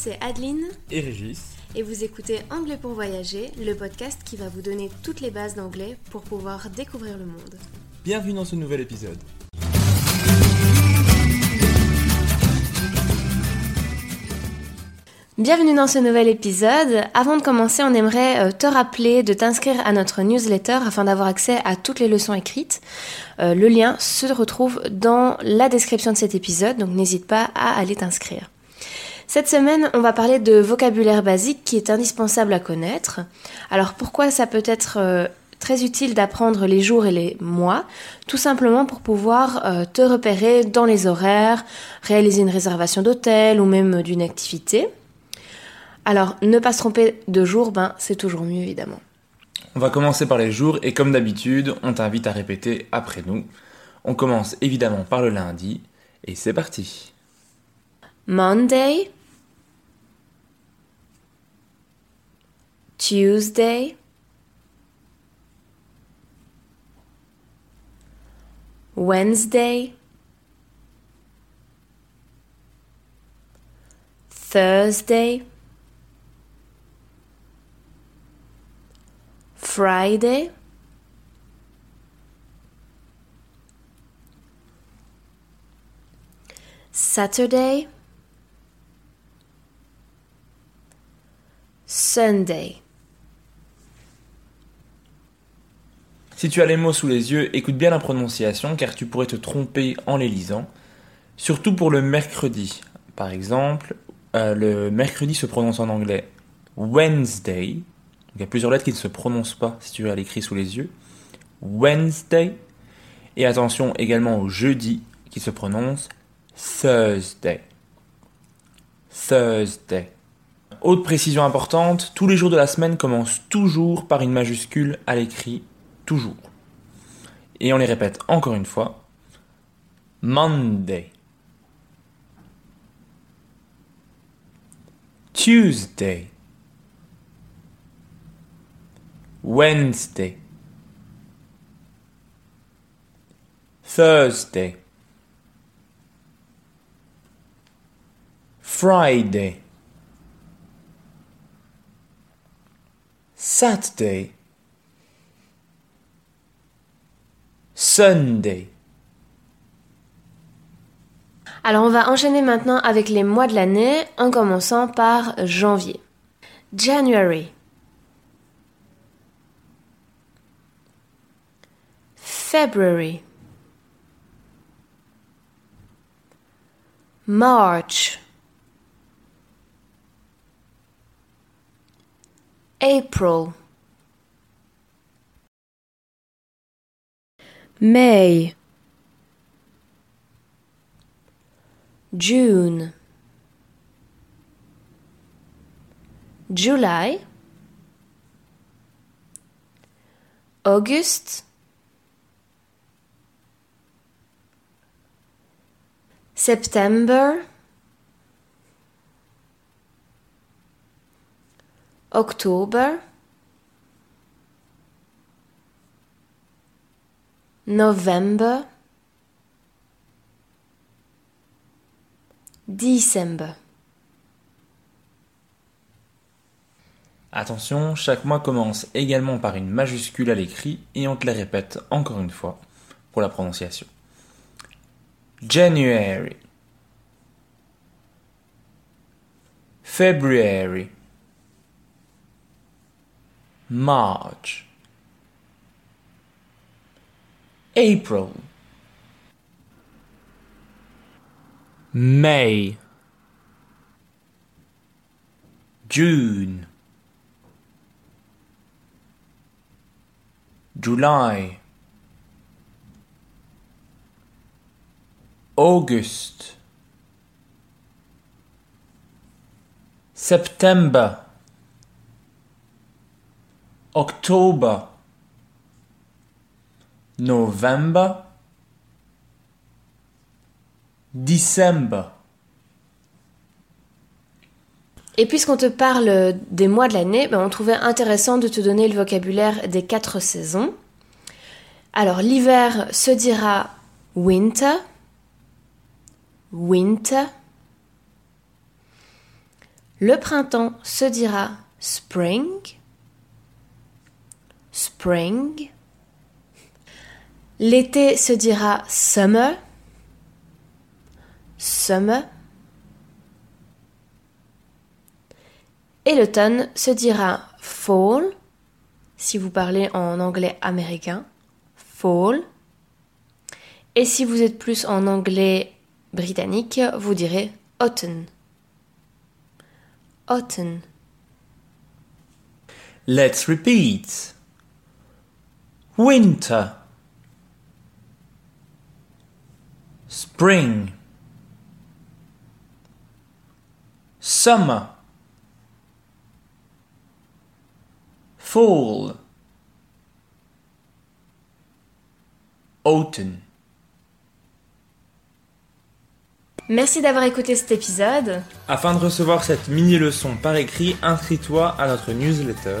C'est Adeline et Régis. et vous écoutez Anglais pour voyager, le podcast qui va vous donner toutes les bases d'anglais pour pouvoir découvrir le monde. Bienvenue dans ce nouvel épisode. Bienvenue dans ce nouvel épisode. Avant de commencer, on aimerait euh, te rappeler de t'inscrire à notre newsletter afin d'avoir accès à toutes les leçons écrites. Euh, le lien se retrouve dans la description de cet épisode, donc n'hésite pas à aller t'inscrire. Cette semaine, on va parler de vocabulaire basique qui est indispensable à connaître. Alors pourquoi ça peut être euh, très utile d'apprendre les jours et les mois? Tout simplement pour pouvoir euh, te repérer dans les horaires, réaliser une réservation d'hôtel ou même d'une activité. Alors ne pas se tromper de jour, ben c'est toujours mieux évidemment. On va commencer par les jours et comme d'habitude, on t'invite à répéter après nous. On commence évidemment par le lundi et c'est parti. Monday, Tuesday, Wednesday, Thursday, Friday, Saturday, Sunday. Si tu as les mots sous les yeux, écoute bien la prononciation car tu pourrais te tromper en les lisant. Surtout pour le mercredi. Par exemple, euh, le mercredi se prononce en anglais Wednesday. Il y a plusieurs lettres qui ne se prononcent pas si tu as l'écrit sous les yeux. Wednesday. Et attention également au jeudi qui se prononce Thursday. Thursday. Autre précision importante, tous les jours de la semaine commencent toujours par une majuscule à l'écrit, toujours. Et on les répète encore une fois. Monday. Tuesday. Wednesday. Thursday. Friday. Saturday. Sunday. Alors on va enchaîner maintenant avec les mois de l'année en commençant par janvier. January. February. March. April. May. June. July. August. September. October. November, December. Attention, chaque mois commence également par une majuscule à l'écrit et on te les répète encore une fois pour la prononciation. January, February, March, April, May, June, July, August, September, October, November, December. Et puisqu'on te parle des mois de l'année, ben on trouvait intéressant de te donner le vocabulaire des quatre saisons. Alors l'hiver se dira winter, winter. Le printemps se dira spring, spring. L'été se dira summer, summer. Et l'automne se dira fall, si vous parlez en anglais américain, fall. Et si vous êtes plus en anglais britannique, vous direz autumn. Autumn. Let's repeat. Winter. Spring. Summer. Fall. Autumn. Merci d'avoir écouté cet épisode. Afin de recevoir cette mini-leçon par écrit, inscris-toi à notre newsletter.